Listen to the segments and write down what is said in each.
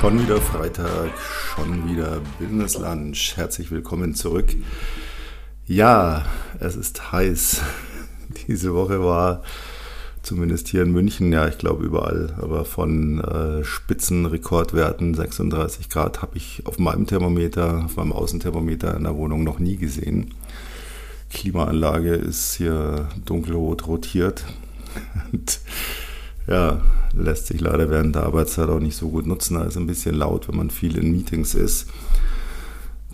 Schon wieder Freitag, schon wieder Business Lunch. Herzlich willkommen zurück. Ja, es ist heiß. Diese Woche war zumindest hier in München, ja, ich glaube überall, aber von äh, Spitzenrekordwerten 36 Grad habe ich auf meinem Thermometer, auf meinem Außenthermometer in der Wohnung noch nie gesehen. Klimaanlage ist hier dunkelrot rotiert. Und ja, lässt sich leider während der Arbeitszeit auch nicht so gut nutzen. Da ist ein bisschen laut, wenn man viel in Meetings ist.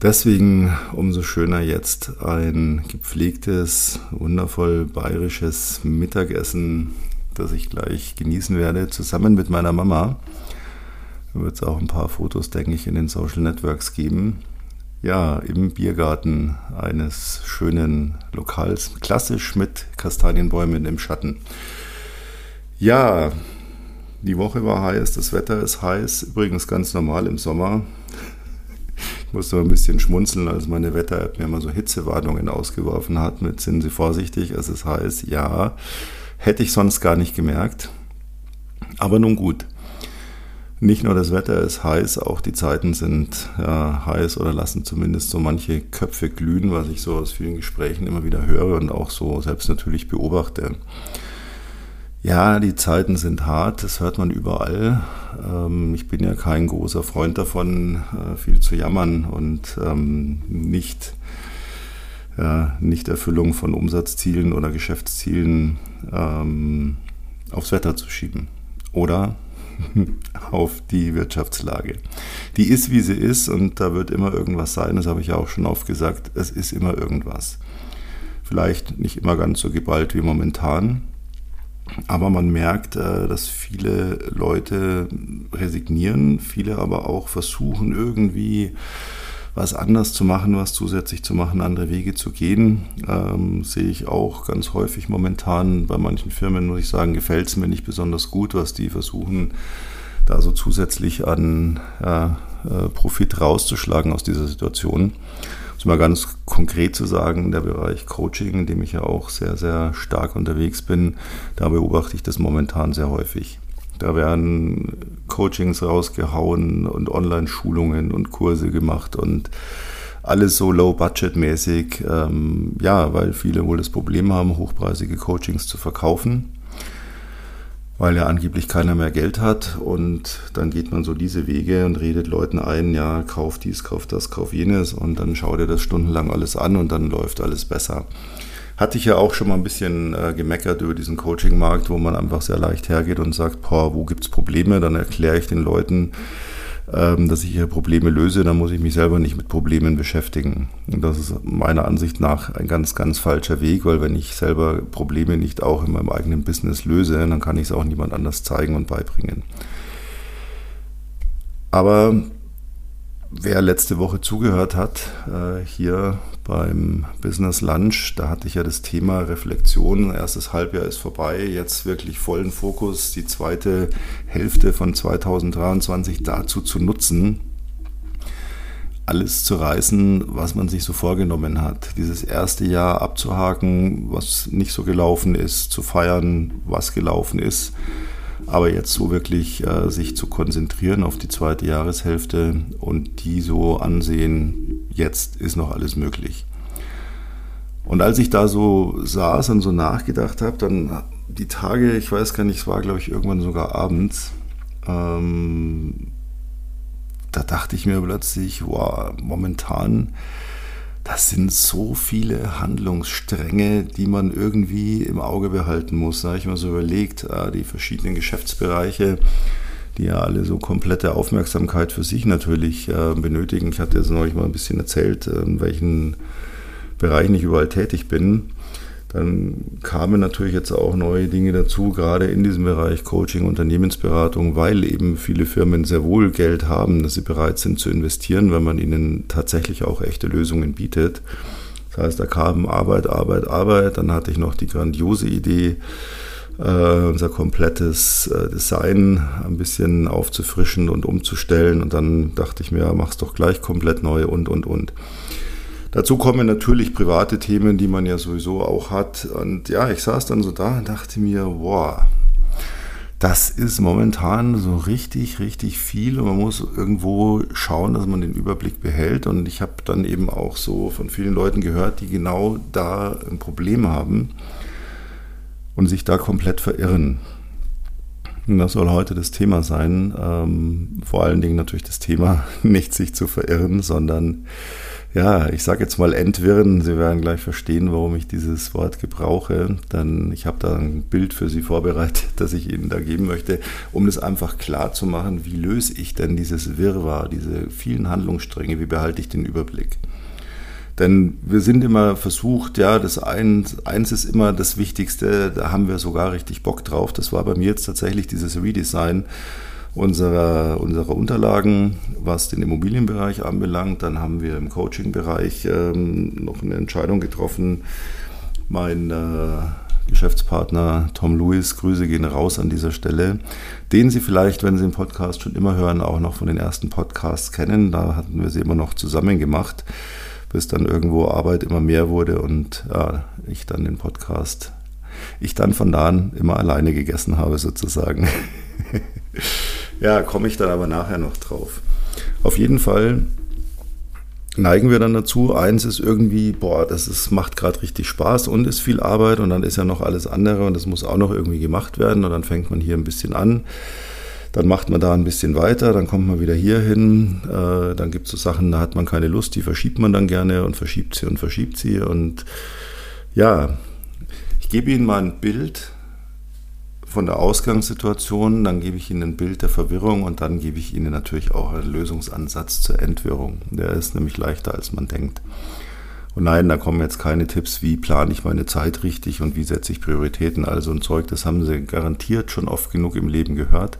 Deswegen umso schöner jetzt ein gepflegtes, wundervoll bayerisches Mittagessen, das ich gleich genießen werde, zusammen mit meiner Mama. Da wird es auch ein paar Fotos, denke ich, in den Social Networks geben. Ja, im Biergarten eines schönen Lokals, klassisch mit Kastanienbäumen im Schatten. Ja, die Woche war heiß, das Wetter ist heiß, übrigens ganz normal im Sommer. Ich musste ein bisschen schmunzeln, als meine Wetter-App mir mal so Hitzewarnungen ausgeworfen hat mit sind Sie vorsichtig, es ist heiß. Ja, hätte ich sonst gar nicht gemerkt. Aber nun gut. Nicht nur das Wetter ist heiß, auch die Zeiten sind ja, heiß oder lassen zumindest so manche Köpfe glühen, was ich so aus vielen Gesprächen immer wieder höre und auch so selbst natürlich beobachte. Ja, die Zeiten sind hart, das hört man überall. Ähm, ich bin ja kein großer Freund davon, äh, viel zu jammern und ähm, nicht, ja, nicht Erfüllung von Umsatzzielen oder Geschäftszielen ähm, aufs Wetter zu schieben oder auf die Wirtschaftslage. Die ist, wie sie ist und da wird immer irgendwas sein, das habe ich ja auch schon oft gesagt, es ist immer irgendwas. Vielleicht nicht immer ganz so geballt wie momentan, aber man merkt, äh, dass viele Leute resignieren, viele aber auch versuchen irgendwie was anders zu machen, was zusätzlich zu machen, andere Wege zu gehen. Ähm, sehe ich auch ganz häufig momentan bei manchen Firmen, muss ich sagen, gefällt es mir nicht besonders gut, was die versuchen, da so zusätzlich an ja, äh, Profit rauszuschlagen aus dieser Situation. Um mal ganz konkret zu sagen, der Bereich Coaching, in dem ich ja auch sehr, sehr stark unterwegs bin, da beobachte ich das momentan sehr häufig. Da werden Coachings rausgehauen und Online-Schulungen und Kurse gemacht und alles so low-budget-mäßig. Ähm, ja, weil viele wohl das Problem haben, hochpreisige Coachings zu verkaufen weil ja angeblich keiner mehr Geld hat und dann geht man so diese Wege und redet Leuten ein, ja, kauf dies, kauf das, kauf jenes und dann schau dir das stundenlang alles an und dann läuft alles besser. Hatte ich ja auch schon mal ein bisschen äh, gemeckert über diesen Coaching-Markt, wo man einfach sehr leicht hergeht und sagt, boah, wo gibt's Probleme? Dann erkläre ich den Leuten, dass ich ihre Probleme löse, dann muss ich mich selber nicht mit Problemen beschäftigen. Und das ist meiner Ansicht nach ein ganz, ganz falscher Weg, weil wenn ich selber Probleme nicht auch in meinem eigenen Business löse, dann kann ich es auch niemand anders zeigen und beibringen. Aber wer letzte Woche zugehört hat, äh, hier beim Business Lunch, da hatte ich ja das Thema Reflexion. Erstes Halbjahr ist vorbei, jetzt wirklich vollen Fokus, die zweite Hälfte von 2023 dazu zu nutzen, alles zu reißen, was man sich so vorgenommen hat. Dieses erste Jahr abzuhaken, was nicht so gelaufen ist, zu feiern, was gelaufen ist aber jetzt so wirklich äh, sich zu konzentrieren auf die zweite Jahreshälfte und die so ansehen, jetzt ist noch alles möglich. Und als ich da so saß und so nachgedacht habe, dann die Tage, ich weiß gar nicht, es war glaube ich irgendwann sogar abends, ähm, da dachte ich mir plötzlich, wow, momentan das sind so viele Handlungsstränge, die man irgendwie im Auge behalten muss. Da habe ich mir so überlegt, ah, die verschiedenen Geschäftsbereiche, die ja alle so komplette Aufmerksamkeit für sich natürlich äh, benötigen. Ich hatte jetzt neulich mal ein bisschen erzählt, in welchen Bereichen ich überall tätig bin. Dann kamen natürlich jetzt auch neue Dinge dazu, gerade in diesem Bereich Coaching, Unternehmensberatung, weil eben viele Firmen sehr wohl Geld haben, dass sie bereit sind zu investieren, wenn man ihnen tatsächlich auch echte Lösungen bietet. Das heißt, da kam Arbeit, Arbeit, Arbeit. Dann hatte ich noch die grandiose Idee, äh, unser komplettes äh, Design ein bisschen aufzufrischen und umzustellen. Und dann dachte ich mir, mach's doch gleich komplett neu und, und, und. Dazu kommen natürlich private Themen, die man ja sowieso auch hat. Und ja, ich saß dann so da und dachte mir, boah, das ist momentan so richtig, richtig viel und man muss irgendwo schauen, dass man den Überblick behält. Und ich habe dann eben auch so von vielen Leuten gehört, die genau da ein Problem haben und sich da komplett verirren. Das soll heute das Thema sein. Ähm, vor allen Dingen natürlich das Thema, nicht sich zu verirren, sondern ja, ich sage jetzt mal entwirren. Sie werden gleich verstehen, warum ich dieses Wort gebrauche. Denn ich habe da ein Bild für Sie vorbereitet, das ich Ihnen da geben möchte, um das einfach klar zu machen, wie löse ich denn dieses Wirrwarr, diese vielen Handlungsstränge, wie behalte ich den Überblick. Denn wir sind immer versucht, ja, das eins, eins ist immer das Wichtigste, da haben wir sogar richtig Bock drauf. Das war bei mir jetzt tatsächlich dieses Redesign unserer, unserer Unterlagen, was den Immobilienbereich anbelangt. Dann haben wir im Coaching-Bereich ähm, noch eine Entscheidung getroffen. Mein äh, Geschäftspartner Tom Lewis, Grüße gehen raus an dieser Stelle, den Sie vielleicht, wenn Sie den Podcast schon immer hören, auch noch von den ersten Podcasts kennen. Da hatten wir sie immer noch zusammen gemacht, bis dann irgendwo Arbeit immer mehr wurde und ja, ich dann den Podcast, ich dann von da an immer alleine gegessen habe sozusagen. Ja, komme ich dann aber nachher noch drauf. Auf jeden Fall neigen wir dann dazu. Eins ist irgendwie, boah, das ist, macht gerade richtig Spaß und ist viel Arbeit und dann ist ja noch alles andere und das muss auch noch irgendwie gemacht werden und dann fängt man hier ein bisschen an. Dann macht man da ein bisschen weiter, dann kommt man wieder hier hin. Äh, dann gibt es so Sachen, da hat man keine Lust, die verschiebt man dann gerne und verschiebt sie und verschiebt sie. Und ja, ich gebe Ihnen mal ein Bild von der Ausgangssituation, dann gebe ich Ihnen ein Bild der Verwirrung und dann gebe ich Ihnen natürlich auch einen Lösungsansatz zur Entwirrung. Der ist nämlich leichter, als man denkt. Und nein, da kommen jetzt keine Tipps, wie plane ich meine Zeit richtig und wie setze ich Prioritäten. Also ein Zeug, das haben Sie garantiert schon oft genug im Leben gehört.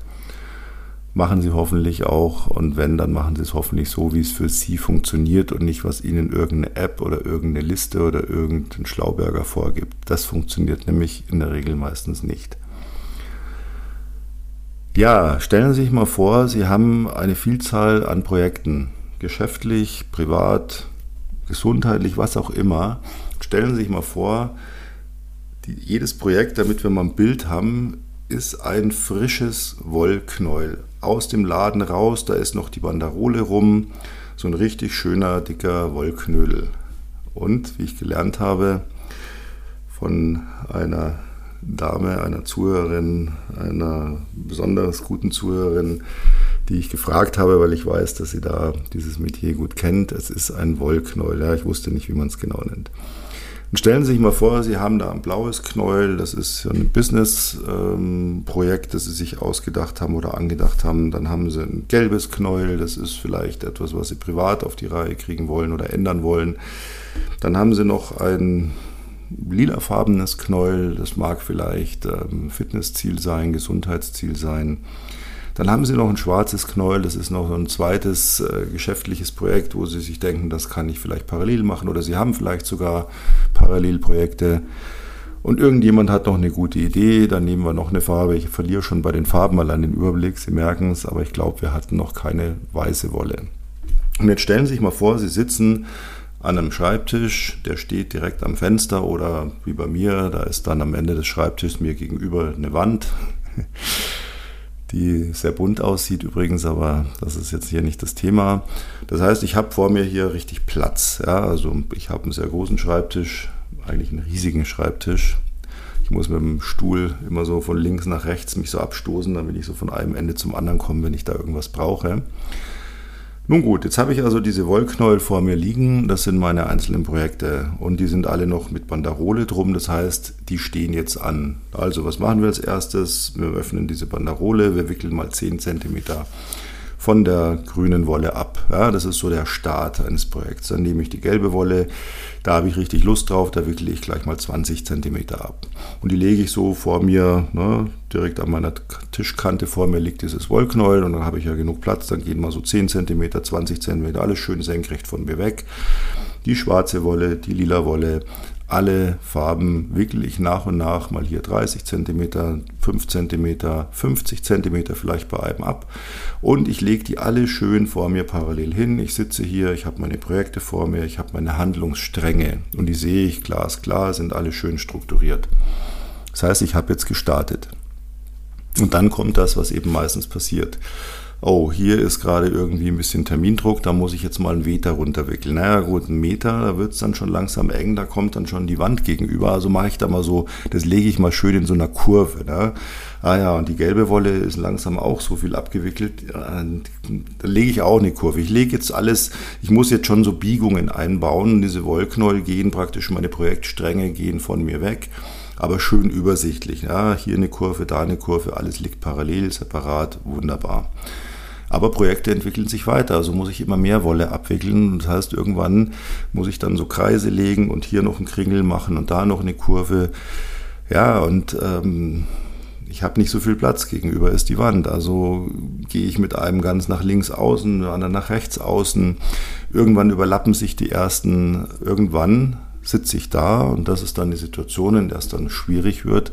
Machen Sie hoffentlich auch und wenn, dann machen Sie es hoffentlich so, wie es für Sie funktioniert und nicht, was Ihnen irgendeine App oder irgendeine Liste oder irgendein Schlauberger vorgibt. Das funktioniert nämlich in der Regel meistens nicht. Ja, stellen Sie sich mal vor, Sie haben eine Vielzahl an Projekten, geschäftlich, privat, gesundheitlich, was auch immer. Stellen Sie sich mal vor, die, jedes Projekt, damit wir mal ein Bild haben, ist ein frisches Wollknäuel. Aus dem Laden raus, da ist noch die Banderole rum, so ein richtig schöner, dicker Wollknödel. Und, wie ich gelernt habe, von einer Dame, einer Zuhörerin, einer besonders guten Zuhörerin, die ich gefragt habe, weil ich weiß, dass sie da dieses Metier gut kennt. Es ist ein Wollknäuel. Ja, ich wusste nicht, wie man es genau nennt. Und stellen Sie sich mal vor, Sie haben da ein blaues Knäuel, das ist ein Business-Projekt, ähm, das Sie sich ausgedacht haben oder angedacht haben. Dann haben Sie ein gelbes Knäuel, das ist vielleicht etwas, was Sie privat auf die Reihe kriegen wollen oder ändern wollen. Dann haben Sie noch ein lilafarbenes Knäuel, das mag vielleicht ähm, Fitnessziel sein, Gesundheitsziel sein. Dann haben Sie noch ein schwarzes Knäuel, das ist noch ein zweites äh, geschäftliches Projekt, wo Sie sich denken, das kann ich vielleicht parallel machen oder Sie haben vielleicht sogar Parallelprojekte. Und irgendjemand hat noch eine gute Idee, dann nehmen wir noch eine Farbe. Ich verliere schon bei den Farben allein den Überblick, Sie merken es, aber ich glaube, wir hatten noch keine weiße Wolle. Und jetzt stellen Sie sich mal vor, Sie sitzen an einem Schreibtisch, der steht direkt am Fenster oder wie bei mir, da ist dann am Ende des Schreibtischs mir gegenüber eine Wand, die sehr bunt aussieht übrigens, aber das ist jetzt hier nicht das Thema. Das heißt, ich habe vor mir hier richtig Platz. Ja? Also ich habe einen sehr großen Schreibtisch, eigentlich einen riesigen Schreibtisch. Ich muss mit dem Stuhl immer so von links nach rechts mich so abstoßen, damit ich so von einem Ende zum anderen komme, wenn ich da irgendwas brauche. Nun gut, jetzt habe ich also diese Wollknäuel vor mir liegen. Das sind meine einzelnen Projekte und die sind alle noch mit Banderole drum. Das heißt, die stehen jetzt an. Also, was machen wir als erstes? Wir öffnen diese Banderole, wir wickeln mal 10 cm von der grünen Wolle ab. Ja, das ist so der Start eines Projekts. Dann nehme ich die gelbe Wolle, da habe ich richtig Lust drauf, da wickle ich gleich mal 20 cm ab. Und die lege ich so vor mir, ne, direkt an meiner Tischkante vor mir liegt dieses Wollknäuel und dann habe ich ja genug Platz, dann gehen mal so 10 cm, 20 cm, alles schön senkrecht von mir weg. Die schwarze Wolle, die lila Wolle, alle Farben wickel ich nach und nach mal hier 30 cm, 5 cm, 50 cm vielleicht bei einem ab. Und ich lege die alle schön vor mir parallel hin. Ich sitze hier, ich habe meine Projekte vor mir, ich habe meine Handlungsstränge und die sehe ich glasklar, sind alle schön strukturiert. Das heißt, ich habe jetzt gestartet. Und dann kommt das, was eben meistens passiert oh, hier ist gerade irgendwie ein bisschen Termindruck, da muss ich jetzt mal einen Meter runterwickeln. Naja gut, ein Meter, da wird es dann schon langsam eng, da kommt dann schon die Wand gegenüber. Also mache ich da mal so, das lege ich mal schön in so einer Kurve. Ne? Ah ja, und die gelbe Wolle ist langsam auch so viel abgewickelt. Da lege ich auch eine Kurve. Ich lege jetzt alles, ich muss jetzt schon so Biegungen einbauen. Diese Wollknäuel gehen praktisch, meine Projektstränge gehen von mir weg aber schön übersichtlich. Ja, hier eine Kurve, da eine Kurve, alles liegt parallel, separat, wunderbar. Aber Projekte entwickeln sich weiter, also muss ich immer mehr Wolle abwickeln. Das heißt, irgendwann muss ich dann so Kreise legen und hier noch einen Kringel machen und da noch eine Kurve. Ja, und ähm, ich habe nicht so viel Platz, gegenüber ist die Wand. Also gehe ich mit einem ganz nach links außen, anderen nach rechts außen. Irgendwann überlappen sich die ersten, irgendwann sitze ich da und das ist dann die Situation, in der es dann schwierig wird,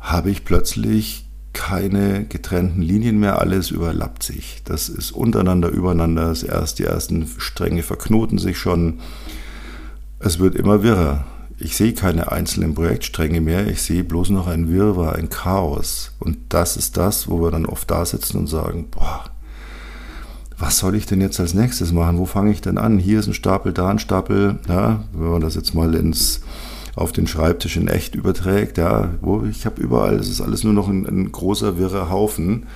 habe ich plötzlich keine getrennten Linien mehr, alles überlappt sich. Das ist untereinander, übereinander, erst, die ersten Stränge verknoten sich schon. Es wird immer wirrer. Ich sehe keine einzelnen Projektstränge mehr, ich sehe bloß noch ein Wirrwarr, ein Chaos. Und das ist das, wo wir dann oft da sitzen und sagen, boah, was soll ich denn jetzt als nächstes machen? Wo fange ich denn an? Hier ist ein Stapel, da ein Stapel. Ja, wenn man das jetzt mal ins auf den Schreibtisch in echt überträgt, ja, wo ich habe überall, es ist alles nur noch ein, ein großer wirrer Haufen.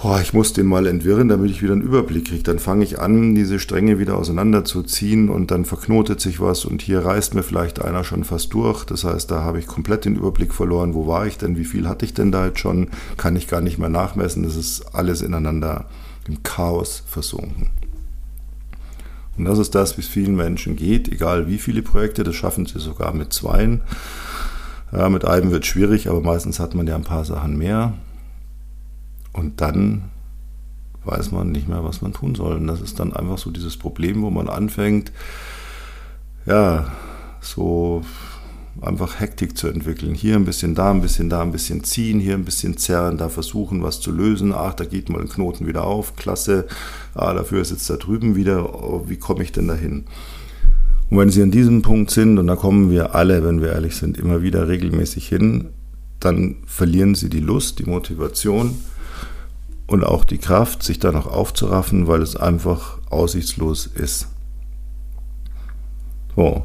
Boah, ich muss den mal entwirren, damit ich wieder einen Überblick kriege. Dann fange ich an, diese Stränge wieder auseinanderzuziehen und dann verknotet sich was und hier reißt mir vielleicht einer schon fast durch. Das heißt, da habe ich komplett den Überblick verloren. Wo war ich denn? Wie viel hatte ich denn da jetzt schon? Kann ich gar nicht mehr nachmessen. Das ist alles ineinander im Chaos versunken. Und das ist das, wie es vielen Menschen geht, egal wie viele Projekte, das schaffen sie sogar mit zweien. Ja, mit einem wird schwierig, aber meistens hat man ja ein paar Sachen mehr. Und dann weiß man nicht mehr, was man tun soll. Und das ist dann einfach so dieses Problem, wo man anfängt, ja, so einfach Hektik zu entwickeln. Hier ein bisschen, da ein bisschen, da ein bisschen ziehen, hier ein bisschen zerren, da versuchen, was zu lösen. Ach, da geht mal ein Knoten wieder auf, klasse. Ah, dafür ist jetzt da drüben wieder. Oh, wie komme ich denn dahin? Und wenn Sie an diesem Punkt sind, und da kommen wir alle, wenn wir ehrlich sind, immer wieder regelmäßig hin, dann verlieren Sie die Lust, die Motivation und auch die Kraft, sich da noch aufzuraffen, weil es einfach aussichtslos ist. So,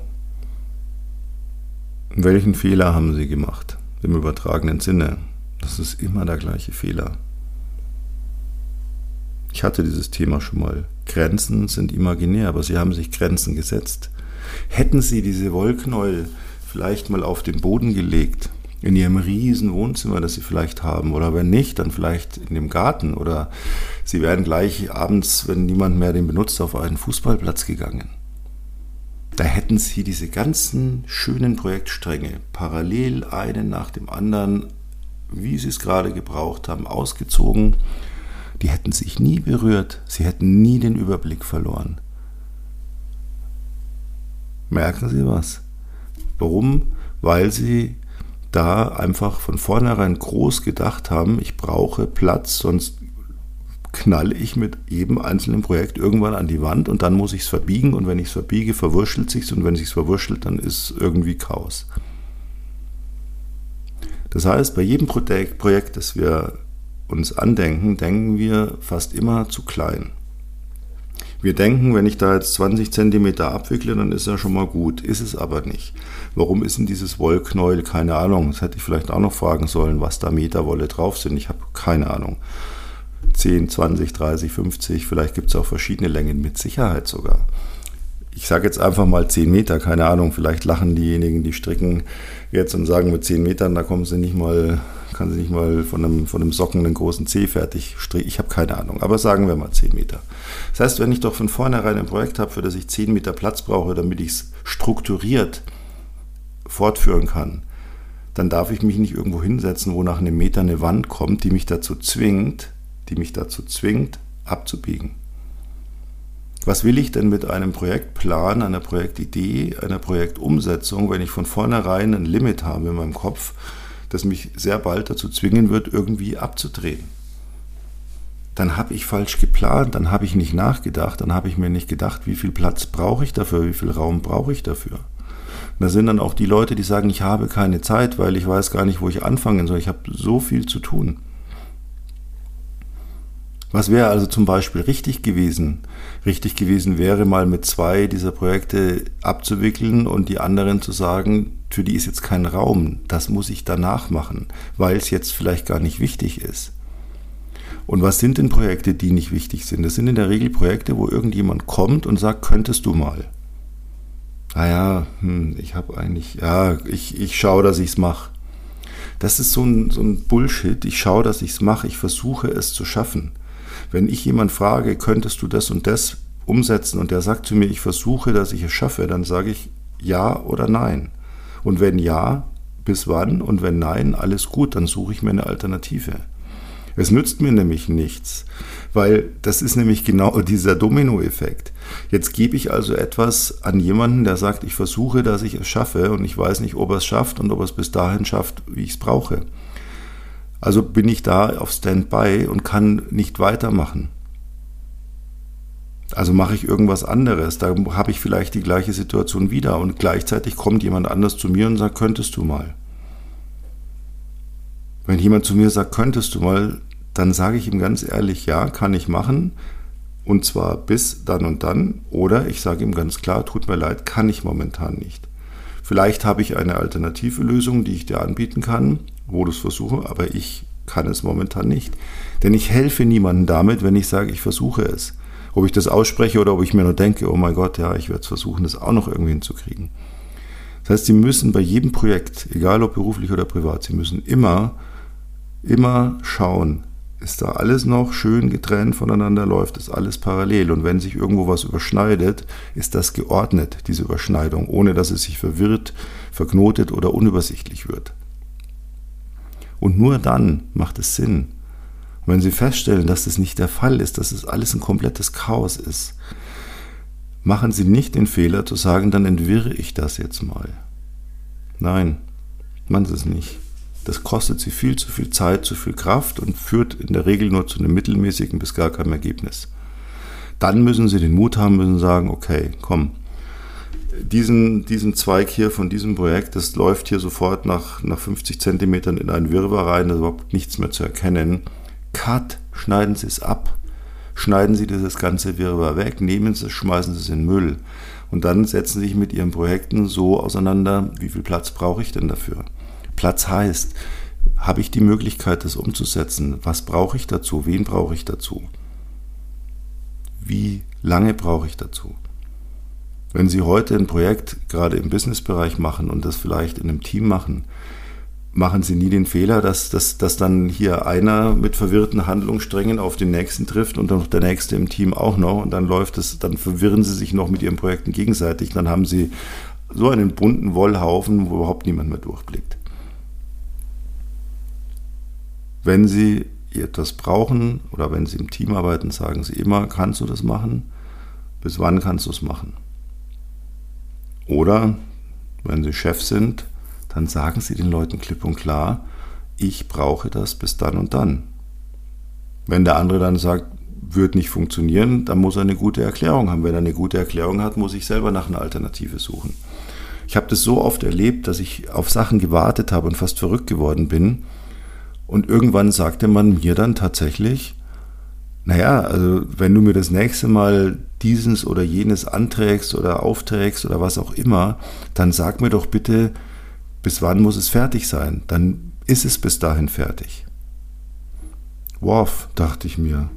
welchen Fehler haben Sie gemacht? Im übertragenen Sinne. Das ist immer der gleiche Fehler. Ich hatte dieses Thema schon mal. Grenzen sind imaginär, aber Sie haben sich Grenzen gesetzt. Hätten Sie diese Wollknäuel vielleicht mal auf den Boden gelegt, in Ihrem riesen Wohnzimmer, das Sie vielleicht haben, oder wenn nicht, dann vielleicht in dem Garten, oder Sie wären gleich abends, wenn niemand mehr den benutzt, auf einen Fußballplatz gegangen da hätten sie diese ganzen schönen Projektstränge parallel einen nach dem anderen, wie sie es gerade gebraucht haben, ausgezogen. Die hätten sich nie berührt, sie hätten nie den Überblick verloren. Merken Sie was? Warum? Weil Sie da einfach von vornherein groß gedacht haben, ich brauche Platz, sonst knalle ich mit jedem einzelnen Projekt irgendwann an die Wand und dann muss ich es verbiegen und wenn ich es verbiege, verwurschtelt sich und wenn es sich verwurschtelt, dann ist irgendwie Chaos. Das heißt, bei jedem Projekt, das wir uns andenken, denken wir fast immer zu klein. Wir denken, wenn ich da jetzt 20 cm abwickle, dann ist er schon mal gut. Ist es aber nicht. Warum ist denn dieses Wollknäuel? Keine Ahnung. Das hätte ich vielleicht auch noch fragen sollen, was da Meterwolle drauf sind. Ich habe keine Ahnung. 10, 20, 30, 50, vielleicht gibt es auch verschiedene Längen, mit Sicherheit sogar. Ich sage jetzt einfach mal 10 Meter, keine Ahnung, vielleicht lachen diejenigen, die stricken jetzt und sagen mit 10 Metern, da kommen sie nicht mal, kann sie nicht mal von einem, von einem Socken einen großen C fertig stricken. Ich habe keine Ahnung, aber sagen wir mal 10 Meter. Das heißt, wenn ich doch von vornherein ein Projekt habe, für das ich 10 Meter Platz brauche, damit ich es strukturiert fortführen kann, dann darf ich mich nicht irgendwo hinsetzen, wo nach einem Meter eine Wand kommt, die mich dazu zwingt, die mich dazu zwingt, abzubiegen. Was will ich denn mit einem Projektplan, einer Projektidee, einer Projektumsetzung, wenn ich von vornherein ein Limit habe in meinem Kopf, das mich sehr bald dazu zwingen wird, irgendwie abzudrehen? Dann habe ich falsch geplant, dann habe ich nicht nachgedacht, dann habe ich mir nicht gedacht, wie viel Platz brauche ich dafür, wie viel Raum brauche ich dafür. Da sind dann auch die Leute, die sagen, ich habe keine Zeit, weil ich weiß gar nicht, wo ich anfangen soll. Ich habe so viel zu tun. Was wäre also zum Beispiel richtig gewesen? Richtig gewesen wäre mal mit zwei dieser Projekte abzuwickeln und die anderen zu sagen, für die ist jetzt kein Raum, das muss ich danach machen, weil es jetzt vielleicht gar nicht wichtig ist. Und was sind denn Projekte, die nicht wichtig sind? Das sind in der Regel Projekte, wo irgendjemand kommt und sagt, könntest du mal. Ah ja, hm, ich habe eigentlich, ja, ich, ich schaue, dass ich es mache. Das ist so ein, so ein Bullshit. Ich schaue, dass ich es mache. Ich versuche es zu schaffen. Wenn ich jemand frage, könntest du das und das umsetzen und der sagt zu mir, ich versuche, dass ich es schaffe, dann sage ich ja oder nein. Und wenn ja, bis wann? Und wenn nein, alles gut, dann suche ich mir eine Alternative. Es nützt mir nämlich nichts, weil das ist nämlich genau dieser Dominoeffekt. Jetzt gebe ich also etwas an jemanden, der sagt, ich versuche, dass ich es schaffe und ich weiß nicht, ob er es schafft und ob er es bis dahin schafft, wie ich es brauche. Also bin ich da auf Standby und kann nicht weitermachen. Also mache ich irgendwas anderes. Da habe ich vielleicht die gleiche Situation wieder und gleichzeitig kommt jemand anders zu mir und sagt, könntest du mal. Wenn jemand zu mir sagt, könntest du mal, dann sage ich ihm ganz ehrlich, ja, kann ich machen. Und zwar bis dann und dann. Oder ich sage ihm ganz klar, tut mir leid, kann ich momentan nicht. Vielleicht habe ich eine alternative Lösung, die ich dir anbieten kann, wo du es versuche, aber ich kann es momentan nicht. Denn ich helfe niemandem damit, wenn ich sage, ich versuche es. Ob ich das ausspreche oder ob ich mir nur denke, oh mein Gott, ja, ich werde es versuchen, das auch noch irgendwie hinzukriegen. Das heißt, Sie müssen bei jedem Projekt, egal ob beruflich oder privat, Sie müssen immer, immer schauen, ist da alles noch schön getrennt voneinander, läuft das alles parallel. Und wenn sich irgendwo was überschneidet, ist das geordnet, diese Überschneidung, ohne dass es sich verwirrt, verknotet oder unübersichtlich wird. Und nur dann macht es Sinn. Und wenn Sie feststellen, dass das nicht der Fall ist, dass es alles ein komplettes Chaos ist, machen Sie nicht den Fehler zu sagen, dann entwirre ich das jetzt mal. Nein, machen Sie es nicht. Das kostet sie viel zu viel Zeit, zu viel Kraft und führt in der Regel nur zu einem mittelmäßigen bis gar keinem Ergebnis. Dann müssen sie den Mut haben, müssen sagen, okay, komm, diesen, diesen Zweig hier von diesem Projekt, das läuft hier sofort nach, nach 50 Zentimetern in einen Wirrwarr rein, da ist überhaupt nichts mehr zu erkennen. Cut, schneiden Sie es ab. Schneiden Sie dieses ganze Wirrwarr weg, nehmen Sie es, schmeißen Sie es in Müll. Und dann setzen Sie sich mit Ihren Projekten so auseinander, wie viel Platz brauche ich denn dafür? Platz heißt, habe ich die Möglichkeit, das umzusetzen? Was brauche ich dazu? Wen brauche ich dazu? Wie lange brauche ich dazu? Wenn Sie heute ein Projekt gerade im Businessbereich machen und das vielleicht in einem Team machen, machen Sie nie den Fehler, dass, dass, dass dann hier einer mit verwirrten Handlungssträngen auf den nächsten trifft und dann der nächste im Team auch noch und dann läuft es, dann verwirren Sie sich noch mit Ihren Projekten gegenseitig, dann haben Sie so einen bunten Wollhaufen, wo überhaupt niemand mehr durchblickt. Wenn Sie etwas brauchen oder wenn Sie im Team arbeiten, sagen Sie immer, kannst du das machen? Bis wann kannst du es machen? Oder wenn Sie Chef sind, dann sagen Sie den Leuten klipp und klar, ich brauche das bis dann und dann. Wenn der andere dann sagt, wird nicht funktionieren, dann muss er eine gute Erklärung haben. Wenn er eine gute Erklärung hat, muss ich selber nach einer Alternative suchen. Ich habe das so oft erlebt, dass ich auf Sachen gewartet habe und fast verrückt geworden bin, und irgendwann sagte man mir dann tatsächlich, naja, also wenn du mir das nächste Mal dieses oder jenes anträgst oder aufträgst oder was auch immer, dann sag mir doch bitte, bis wann muss es fertig sein? Dann ist es bis dahin fertig. Worf, dachte ich mir.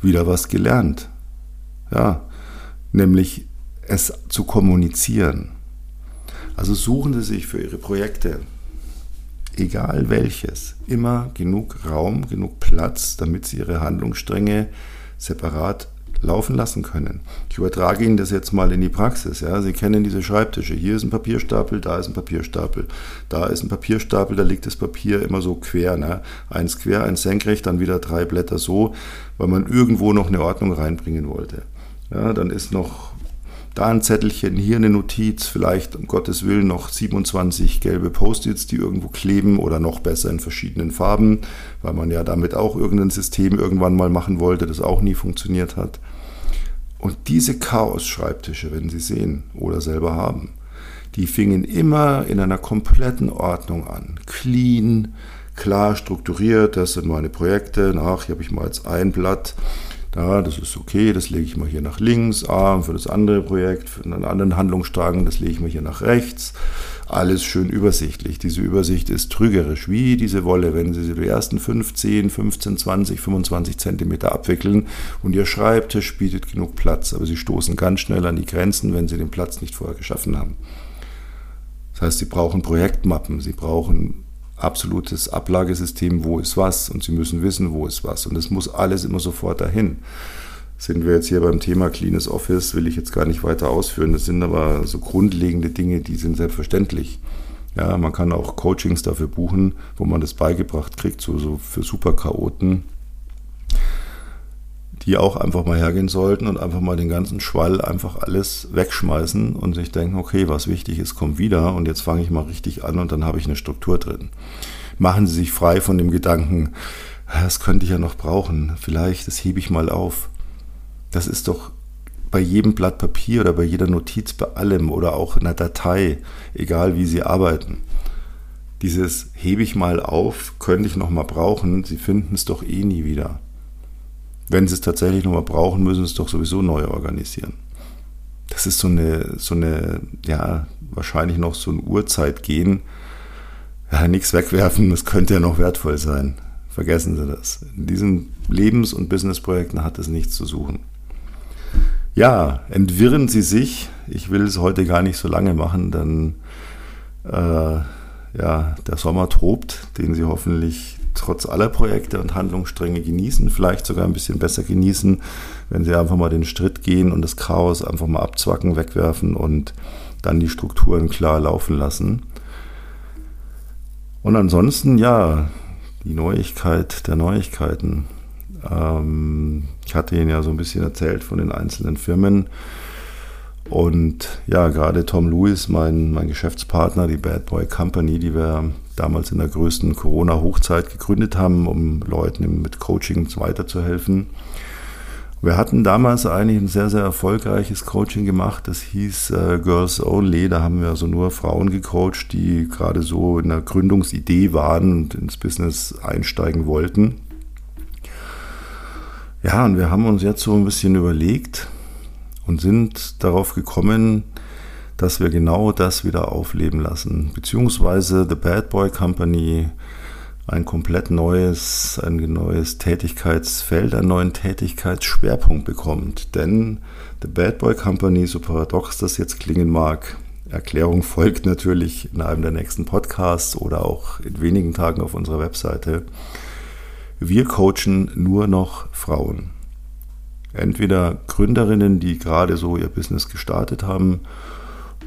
Wieder was gelernt. Ja, nämlich es zu kommunizieren. Also suchen Sie sich für Ihre Projekte egal welches, immer genug Raum, genug Platz, damit sie ihre Handlungsstränge separat laufen lassen können. Ich übertrage Ihnen das jetzt mal in die Praxis. Ja. Sie kennen diese Schreibtische. Hier ist ein Papierstapel, da ist ein Papierstapel. Da ist ein Papierstapel, da liegt das Papier immer so quer. Ne? Eins quer, eins senkrecht, dann wieder drei Blätter so, weil man irgendwo noch eine Ordnung reinbringen wollte. Ja, dann ist noch da ein Zettelchen, hier eine Notiz, vielleicht um Gottes Willen noch 27 gelbe Post-its, die irgendwo kleben oder noch besser in verschiedenen Farben, weil man ja damit auch irgendein System irgendwann mal machen wollte, das auch nie funktioniert hat. Und diese Chaos-Schreibtische, wenn Sie sehen oder selber haben, die fingen immer in einer kompletten Ordnung an. Clean, klar strukturiert, das sind meine Projekte. Ach, hier habe ich mal jetzt ein Blatt. Da, das ist okay, das lege ich mal hier nach links. Ah, für das andere Projekt, für einen anderen Handlungsstrang, das lege ich mal hier nach rechts. Alles schön übersichtlich. Diese Übersicht ist trügerisch, wie diese Wolle, wenn Sie die ersten 15, 15, 20, 25 Zentimeter abwickeln und Ihr Schreibtisch bietet genug Platz, aber Sie stoßen ganz schnell an die Grenzen, wenn Sie den Platz nicht vorher geschaffen haben. Das heißt, Sie brauchen Projektmappen, Sie brauchen absolutes Ablagesystem, wo ist was und Sie müssen wissen, wo ist was und es muss alles immer sofort dahin. Sind wir jetzt hier beim Thema Cleanes Office, will ich jetzt gar nicht weiter ausführen. Das sind aber so grundlegende Dinge, die sind selbstverständlich. Ja, man kann auch Coachings dafür buchen, wo man das beigebracht kriegt, so, so für Superchaoten, die auch einfach mal hergehen sollten und einfach mal den ganzen Schwall einfach alles wegschmeißen und sich denken, okay, was wichtig ist, kommt wieder und jetzt fange ich mal richtig an und dann habe ich eine Struktur drin. Machen Sie sich frei von dem Gedanken, das könnte ich ja noch brauchen, vielleicht, das hebe ich mal auf. Das ist doch bei jedem Blatt Papier oder bei jeder Notiz, bei allem oder auch in einer Datei, egal wie Sie arbeiten. Dieses hebe ich mal auf, könnte ich noch mal brauchen, Sie finden es doch eh nie wieder. Wenn sie es tatsächlich nochmal brauchen, müssen sie es doch sowieso neu organisieren. Das ist so eine, so eine, ja, wahrscheinlich noch so ein Uhrzeitgehen. Ja, nichts wegwerfen, das könnte ja noch wertvoll sein. Vergessen Sie das. In diesen Lebens- und Businessprojekten hat es nichts zu suchen. Ja, entwirren Sie sich. Ich will es heute gar nicht so lange machen, denn äh, ja, der Sommer tobt, den Sie hoffentlich trotz aller Projekte und Handlungsstränge genießen, vielleicht sogar ein bisschen besser genießen, wenn sie einfach mal den Schritt gehen und das Chaos einfach mal abzwacken, wegwerfen und dann die Strukturen klar laufen lassen. Und ansonsten, ja, die Neuigkeit der Neuigkeiten. Ähm, ich hatte Ihnen ja so ein bisschen erzählt von den einzelnen Firmen. Und ja, gerade Tom Lewis, mein, mein Geschäftspartner, die Bad Boy Company, die wir damals in der größten Corona-Hochzeit gegründet haben, um Leuten mit Coaching weiterzuhelfen. Wir hatten damals eigentlich ein sehr, sehr erfolgreiches Coaching gemacht. Das hieß äh, Girls Only. Da haben wir also nur Frauen gecoacht, die gerade so in der Gründungsidee waren und ins Business einsteigen wollten. Ja, und wir haben uns jetzt so ein bisschen überlegt und sind darauf gekommen, dass wir genau das wieder aufleben lassen, beziehungsweise The Bad Boy Company ein komplett neues, ein neues Tätigkeitsfeld, einen neuen Tätigkeitsschwerpunkt bekommt. Denn The Bad Boy Company, so paradox das jetzt klingen mag, Erklärung folgt natürlich in einem der nächsten Podcasts oder auch in wenigen Tagen auf unserer Webseite. Wir coachen nur noch Frauen. Entweder Gründerinnen, die gerade so ihr Business gestartet haben,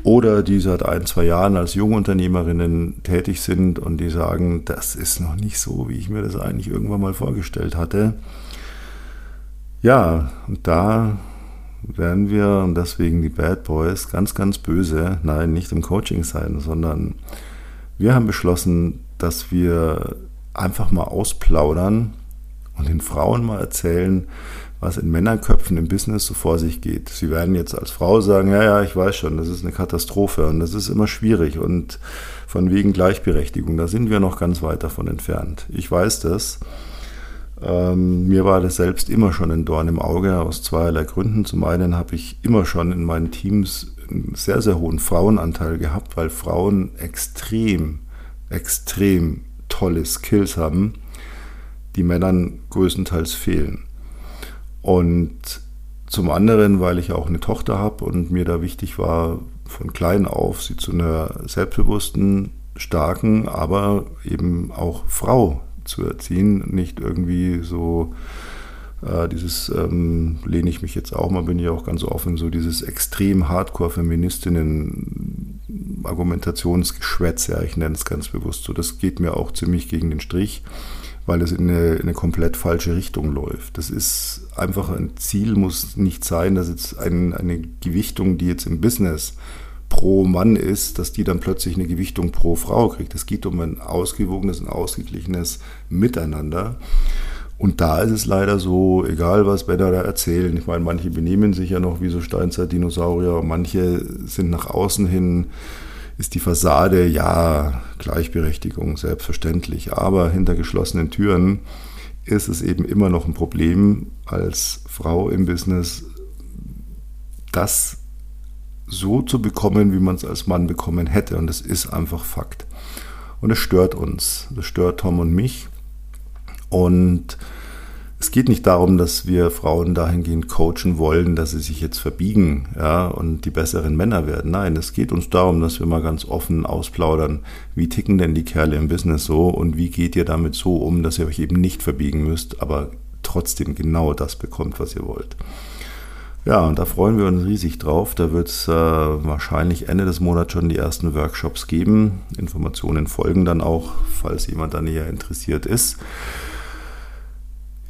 oder die seit ein, zwei Jahren als Jungunternehmerinnen tätig sind und die sagen, das ist noch nicht so, wie ich mir das eigentlich irgendwann mal vorgestellt hatte. Ja, und da werden wir, und deswegen die Bad Boys, ganz, ganz böse, nein, nicht im Coaching sein, sondern wir haben beschlossen, dass wir einfach mal ausplaudern und den Frauen mal erzählen, was in Männerköpfen im Business so vor sich geht. Sie werden jetzt als Frau sagen, ja, ja, ich weiß schon, das ist eine Katastrophe und das ist immer schwierig und von wegen Gleichberechtigung, da sind wir noch ganz weit davon entfernt. Ich weiß das. Ähm, mir war das selbst immer schon ein Dorn im Auge aus zweierlei Gründen. Zum einen habe ich immer schon in meinen Teams einen sehr, sehr hohen Frauenanteil gehabt, weil Frauen extrem, extrem tolle Skills haben, die Männern größtenteils fehlen. Und zum anderen, weil ich auch eine Tochter habe und mir da wichtig war, von klein auf sie zu einer selbstbewussten, starken, aber eben auch Frau zu erziehen. Nicht irgendwie so äh, dieses, ähm, lehne ich mich jetzt auch mal, bin ich auch ganz offen, so dieses extrem Hardcore-Feministinnen-Argumentationsgeschwätz, ja, ich nenne es ganz bewusst so. Das geht mir auch ziemlich gegen den Strich weil es in eine, in eine, komplett falsche Richtung läuft. Das ist einfach ein Ziel, muss nicht sein, dass jetzt ein, eine Gewichtung, die jetzt im Business pro Mann ist, dass die dann plötzlich eine Gewichtung pro Frau kriegt. Es geht um ein ausgewogenes, ein ausgeglichenes Miteinander. Und da ist es leider so, egal was Männer da erzählen, ich meine, manche benehmen sich ja noch wie so Steinzeit-Dinosaurier, manche sind nach außen hin ist die Fassade, ja, Gleichberechtigung, selbstverständlich, aber hinter geschlossenen Türen ist es eben immer noch ein Problem als Frau im Business, das so zu bekommen, wie man es als Mann bekommen hätte. Und das ist einfach Fakt. Und es stört uns. Das stört Tom und mich. Und es geht nicht darum, dass wir Frauen dahingehend coachen wollen, dass sie sich jetzt verbiegen ja, und die besseren Männer werden. Nein, es geht uns darum, dass wir mal ganz offen ausplaudern, wie ticken denn die Kerle im Business so und wie geht ihr damit so um, dass ihr euch eben nicht verbiegen müsst, aber trotzdem genau das bekommt, was ihr wollt. Ja, und da freuen wir uns riesig drauf. Da wird es äh, wahrscheinlich Ende des Monats schon die ersten Workshops geben. Informationen folgen dann auch, falls jemand da näher interessiert ist.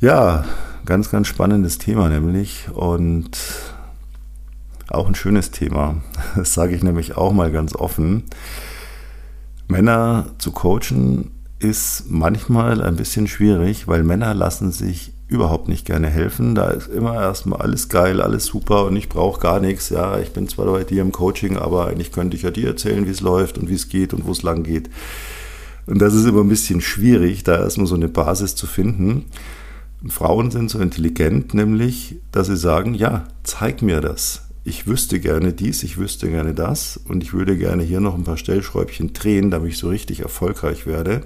Ja, ganz, ganz spannendes Thema nämlich und auch ein schönes Thema. Das sage ich nämlich auch mal ganz offen. Männer zu coachen ist manchmal ein bisschen schwierig, weil Männer lassen sich überhaupt nicht gerne helfen. Da ist immer erstmal alles geil, alles super und ich brauche gar nichts. Ja, ich bin zwar bei dir im Coaching, aber eigentlich könnte ich ja dir erzählen, wie es läuft und wie es geht und wo es lang geht. Und das ist immer ein bisschen schwierig, da erstmal so eine Basis zu finden. Frauen sind so intelligent, nämlich, dass sie sagen, ja, zeig mir das. Ich wüsste gerne dies, ich wüsste gerne das und ich würde gerne hier noch ein paar Stellschräubchen drehen, damit ich so richtig erfolgreich werde.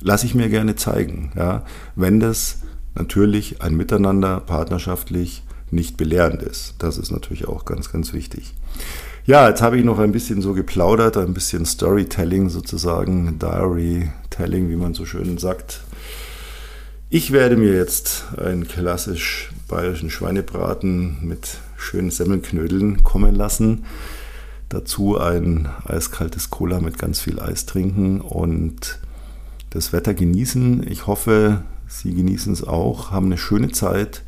Lass ich mir gerne zeigen. Ja, wenn das natürlich ein Miteinander partnerschaftlich nicht belehrend ist. Das ist natürlich auch ganz, ganz wichtig. Ja, jetzt habe ich noch ein bisschen so geplaudert, ein bisschen Storytelling sozusagen, Diary-Telling, wie man so schön sagt. Ich werde mir jetzt einen klassisch bayerischen Schweinebraten mit schönen Semmelknödeln kommen lassen. Dazu ein eiskaltes Cola mit ganz viel Eis trinken und das Wetter genießen. Ich hoffe, Sie genießen es auch, haben eine schöne Zeit.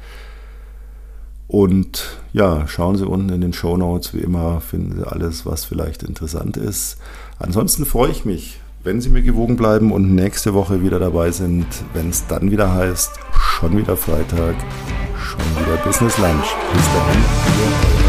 Und ja, schauen Sie unten in den Show Notes, wie immer, finden Sie alles, was vielleicht interessant ist. Ansonsten freue ich mich, wenn Sie mir gewogen bleiben und nächste Woche wieder dabei sind, wenn es dann wieder heißt, schon wieder Freitag, schon wieder Business Lunch. Bis dahin,